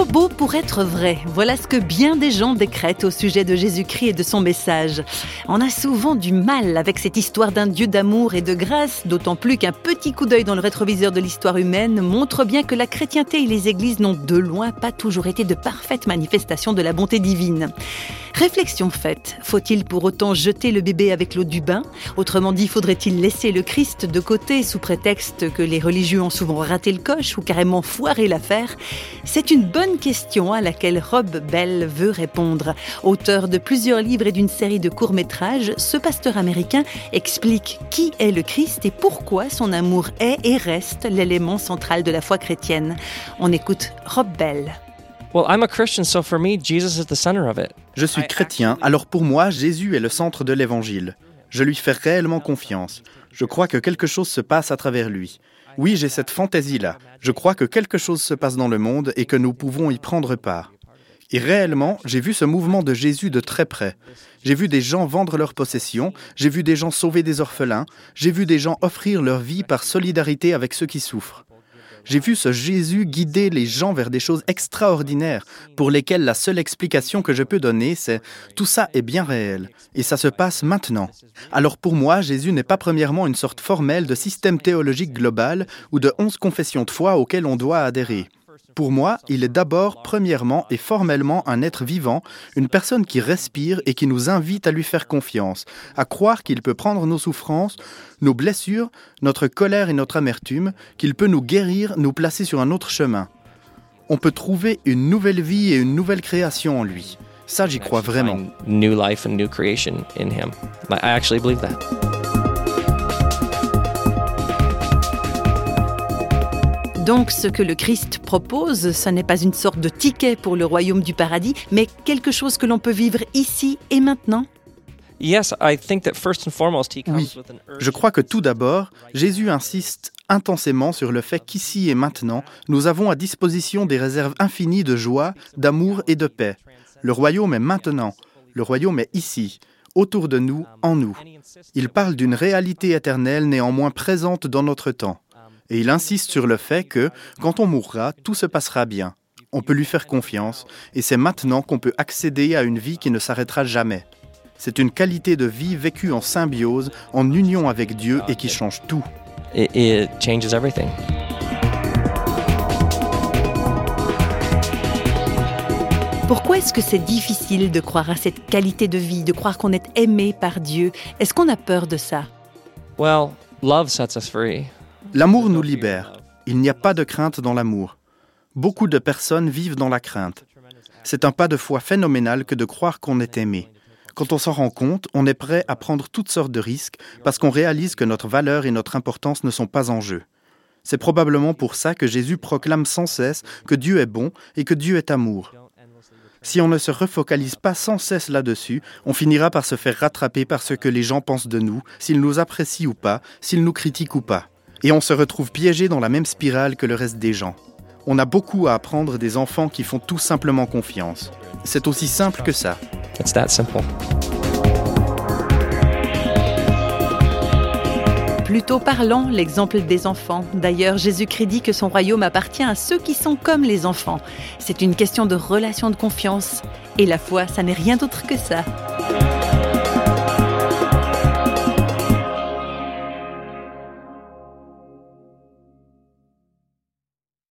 Trop beau pour être vrai. Voilà ce que bien des gens décrètent au sujet de Jésus-Christ et de son message. On a souvent du mal avec cette histoire d'un Dieu d'amour et de grâce, d'autant plus qu'un petit coup d'œil dans le rétroviseur de l'histoire humaine montre bien que la chrétienté et les églises n'ont de loin pas toujours été de parfaites manifestations de la bonté divine. Réflexion faite, faut-il pour autant jeter le bébé avec l'eau du bain? Autrement dit, faudrait-il laisser le Christ de côté sous prétexte que les religieux ont souvent raté le coche ou carrément foiré l'affaire? C'est une bonne question à laquelle Rob Bell veut répondre. Auteur de plusieurs livres et d'une série de courts-métrages, ce pasteur américain explique qui est le Christ et pourquoi son amour est et reste l'élément central de la foi chrétienne. On écoute Rob Bell. Je suis chrétien, alors pour moi, Jésus est le centre de l'évangile. Je lui fais réellement confiance. Je crois que quelque chose se passe à travers lui. Oui, j'ai cette fantaisie-là. Je crois que quelque chose se passe dans le monde et que nous pouvons y prendre part. Et réellement, j'ai vu ce mouvement de Jésus de très près. J'ai vu des gens vendre leurs possessions, j'ai vu des gens sauver des orphelins, j'ai vu des gens offrir leur vie par solidarité avec ceux qui souffrent. J'ai vu ce Jésus guider les gens vers des choses extraordinaires pour lesquelles la seule explication que je peux donner, c'est tout ça est bien réel et ça se passe maintenant. Alors pour moi, Jésus n'est pas premièrement une sorte formelle de système théologique global ou de onze confessions de foi auxquelles on doit adhérer. Pour moi, il est d'abord, premièrement et formellement un être vivant, une personne qui respire et qui nous invite à lui faire confiance, à croire qu'il peut prendre nos souffrances, nos blessures, notre colère et notre amertume, qu'il peut nous guérir, nous placer sur un autre chemin. On peut trouver une nouvelle vie et une nouvelle création en lui. Ça, j'y crois vraiment. New life and new creation in him. I actually believe that. Donc ce que le Christ propose, ce n'est pas une sorte de ticket pour le royaume du paradis, mais quelque chose que l'on peut vivre ici et maintenant oui, je crois que tout d'abord, Jésus insiste intensément sur le fait qu'ici et maintenant, nous avons à disposition des réserves infinies de joie, d'amour et de paix. Le royaume est maintenant, le royaume est ici, autour de nous, en nous. Il parle d'une réalité éternelle néanmoins présente dans notre temps. Et il insiste sur le fait que, quand on mourra, tout se passera bien. On peut lui faire confiance, et c'est maintenant qu'on peut accéder à une vie qui ne s'arrêtera jamais. C'est une qualité de vie vécue en symbiose, en union avec Dieu et qui change tout. It, changes everything. Pourquoi est-ce que c'est difficile de croire à cette qualité de vie, de croire qu'on est aimé par Dieu? Est-ce qu'on a peur de ça? Well, love sets us free. L'amour nous libère. Il n'y a pas de crainte dans l'amour. Beaucoup de personnes vivent dans la crainte. C'est un pas de foi phénoménal que de croire qu'on est aimé. Quand on s'en rend compte, on est prêt à prendre toutes sortes de risques parce qu'on réalise que notre valeur et notre importance ne sont pas en jeu. C'est probablement pour ça que Jésus proclame sans cesse que Dieu est bon et que Dieu est amour. Si on ne se refocalise pas sans cesse là-dessus, on finira par se faire rattraper par ce que les gens pensent de nous, s'ils nous apprécient ou pas, s'ils nous critiquent ou pas et on se retrouve piégé dans la même spirale que le reste des gens. On a beaucoup à apprendre des enfants qui font tout simplement confiance. C'est aussi simple que ça. It's that simple. Plutôt parlant, l'exemple des enfants. D'ailleurs, Jésus-Christ dit que son royaume appartient à ceux qui sont comme les enfants. C'est une question de relation de confiance. Et la foi, ça n'est rien d'autre que ça.